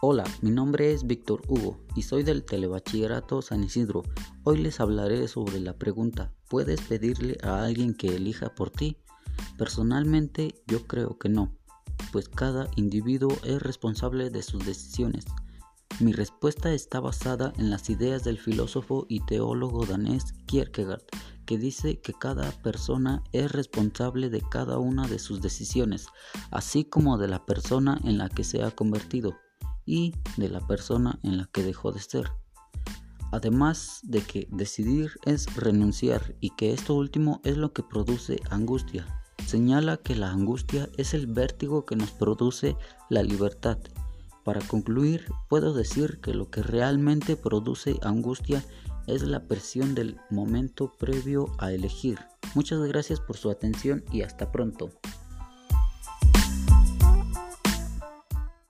Hola, mi nombre es Víctor Hugo y soy del Telebachillerato San Isidro. Hoy les hablaré sobre la pregunta, ¿puedes pedirle a alguien que elija por ti? Personalmente yo creo que no, pues cada individuo es responsable de sus decisiones. Mi respuesta está basada en las ideas del filósofo y teólogo danés Kierkegaard, que dice que cada persona es responsable de cada una de sus decisiones, así como de la persona en la que se ha convertido y de la persona en la que dejó de ser. Además de que decidir es renunciar y que esto último es lo que produce angustia. Señala que la angustia es el vértigo que nos produce la libertad. Para concluir, puedo decir que lo que realmente produce angustia es la presión del momento previo a elegir. Muchas gracias por su atención y hasta pronto.